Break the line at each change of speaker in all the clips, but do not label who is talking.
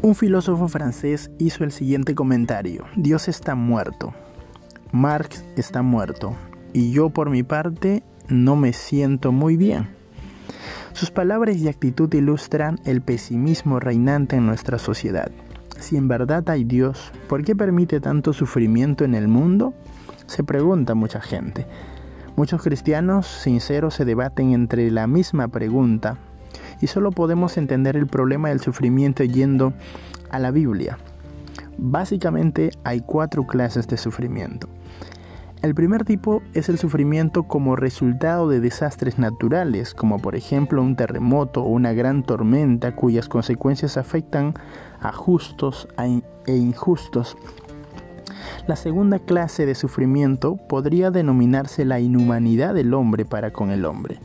Un filósofo francés hizo el siguiente comentario. Dios está muerto. Marx está muerto. Y yo por mi parte no me siento muy bien. Sus palabras y actitud ilustran el pesimismo reinante en nuestra sociedad. Si en verdad hay Dios, ¿por qué permite tanto sufrimiento en el mundo? Se pregunta mucha gente. Muchos cristianos sinceros se debaten entre la misma pregunta y solo podemos entender el problema del sufrimiento yendo a la Biblia. Básicamente hay cuatro clases de sufrimiento. El primer tipo es el sufrimiento como resultado de desastres naturales, como por ejemplo un terremoto o una gran tormenta cuyas consecuencias afectan a justos e injustos. La segunda clase de sufrimiento podría denominarse la inhumanidad del hombre para con el hombre.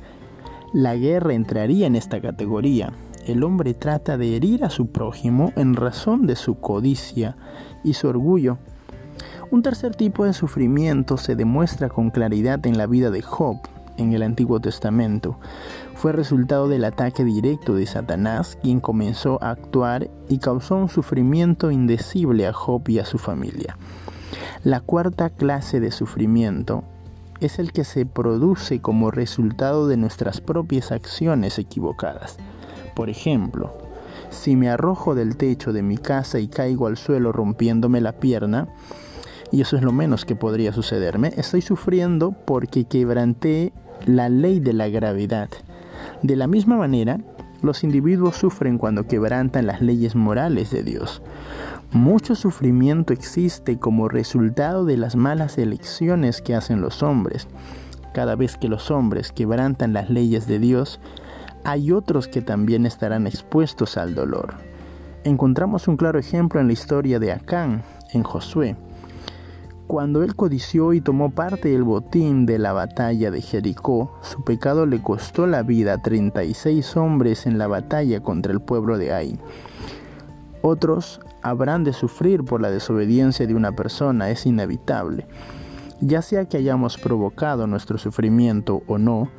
La guerra entraría en esta categoría. El hombre trata de herir a su prójimo en razón de su codicia y su orgullo. Un tercer tipo de sufrimiento se demuestra con claridad en la vida de Job en el Antiguo Testamento. Fue resultado del ataque directo de Satanás, quien comenzó a actuar y causó un sufrimiento indecible a Job y a su familia. La cuarta clase de sufrimiento es el que se produce como resultado de nuestras propias acciones equivocadas. Por ejemplo, si me arrojo del techo de mi casa y caigo al suelo rompiéndome la pierna, y eso es lo menos que podría sucederme, estoy sufriendo porque quebranté la ley de la gravedad. De la misma manera, los individuos sufren cuando quebrantan las leyes morales de Dios. Mucho sufrimiento existe como resultado de las malas elecciones que hacen los hombres. Cada vez que los hombres quebrantan las leyes de Dios, hay otros que también estarán expuestos al dolor. Encontramos un claro ejemplo en la historia de Acán, en Josué. Cuando él codició y tomó parte del botín de la batalla de Jericó, su pecado le costó la vida a 36 hombres en la batalla contra el pueblo de Ai. Otros habrán de sufrir por la desobediencia de una persona, es inevitable. Ya sea que hayamos provocado nuestro sufrimiento o no,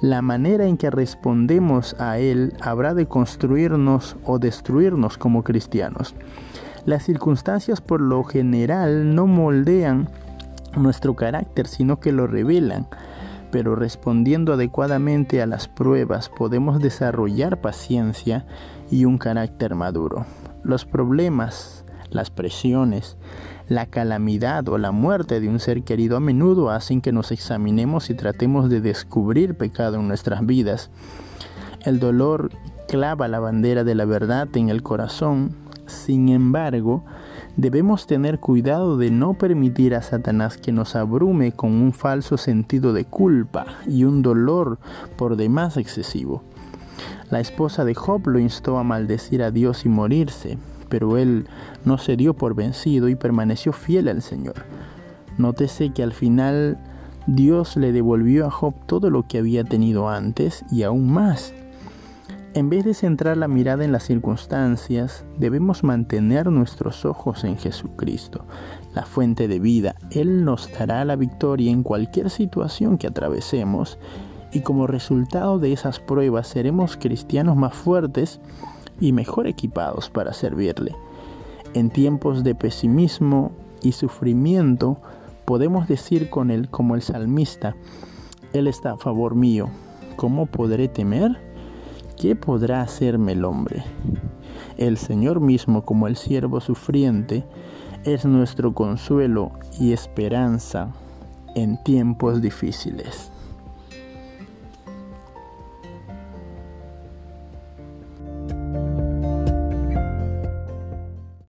la manera en que respondemos a él habrá de construirnos o destruirnos como cristianos. Las circunstancias por lo general no moldean nuestro carácter, sino que lo revelan. Pero respondiendo adecuadamente a las pruebas podemos desarrollar paciencia y un carácter maduro. Los problemas, las presiones, la calamidad o la muerte de un ser querido a menudo hacen que nos examinemos y tratemos de descubrir pecado en nuestras vidas. El dolor clava la bandera de la verdad en el corazón. Sin embargo, debemos tener cuidado de no permitir a Satanás que nos abrume con un falso sentido de culpa y un dolor por demás excesivo. La esposa de Job lo instó a maldecir a Dios y morirse, pero él no se dio por vencido y permaneció fiel al Señor. Nótese que al final Dios le devolvió a Job todo lo que había tenido antes y aún más. En vez de centrar la mirada en las circunstancias, debemos mantener nuestros ojos en Jesucristo, la fuente de vida. Él nos dará la victoria en cualquier situación que atravesemos y como resultado de esas pruebas seremos cristianos más fuertes y mejor equipados para servirle. En tiempos de pesimismo y sufrimiento podemos decir con él como el salmista, Él está a favor mío, ¿cómo podré temer? ¿Qué podrá hacerme el hombre? El Señor mismo como el siervo sufriente es nuestro consuelo y esperanza en tiempos difíciles.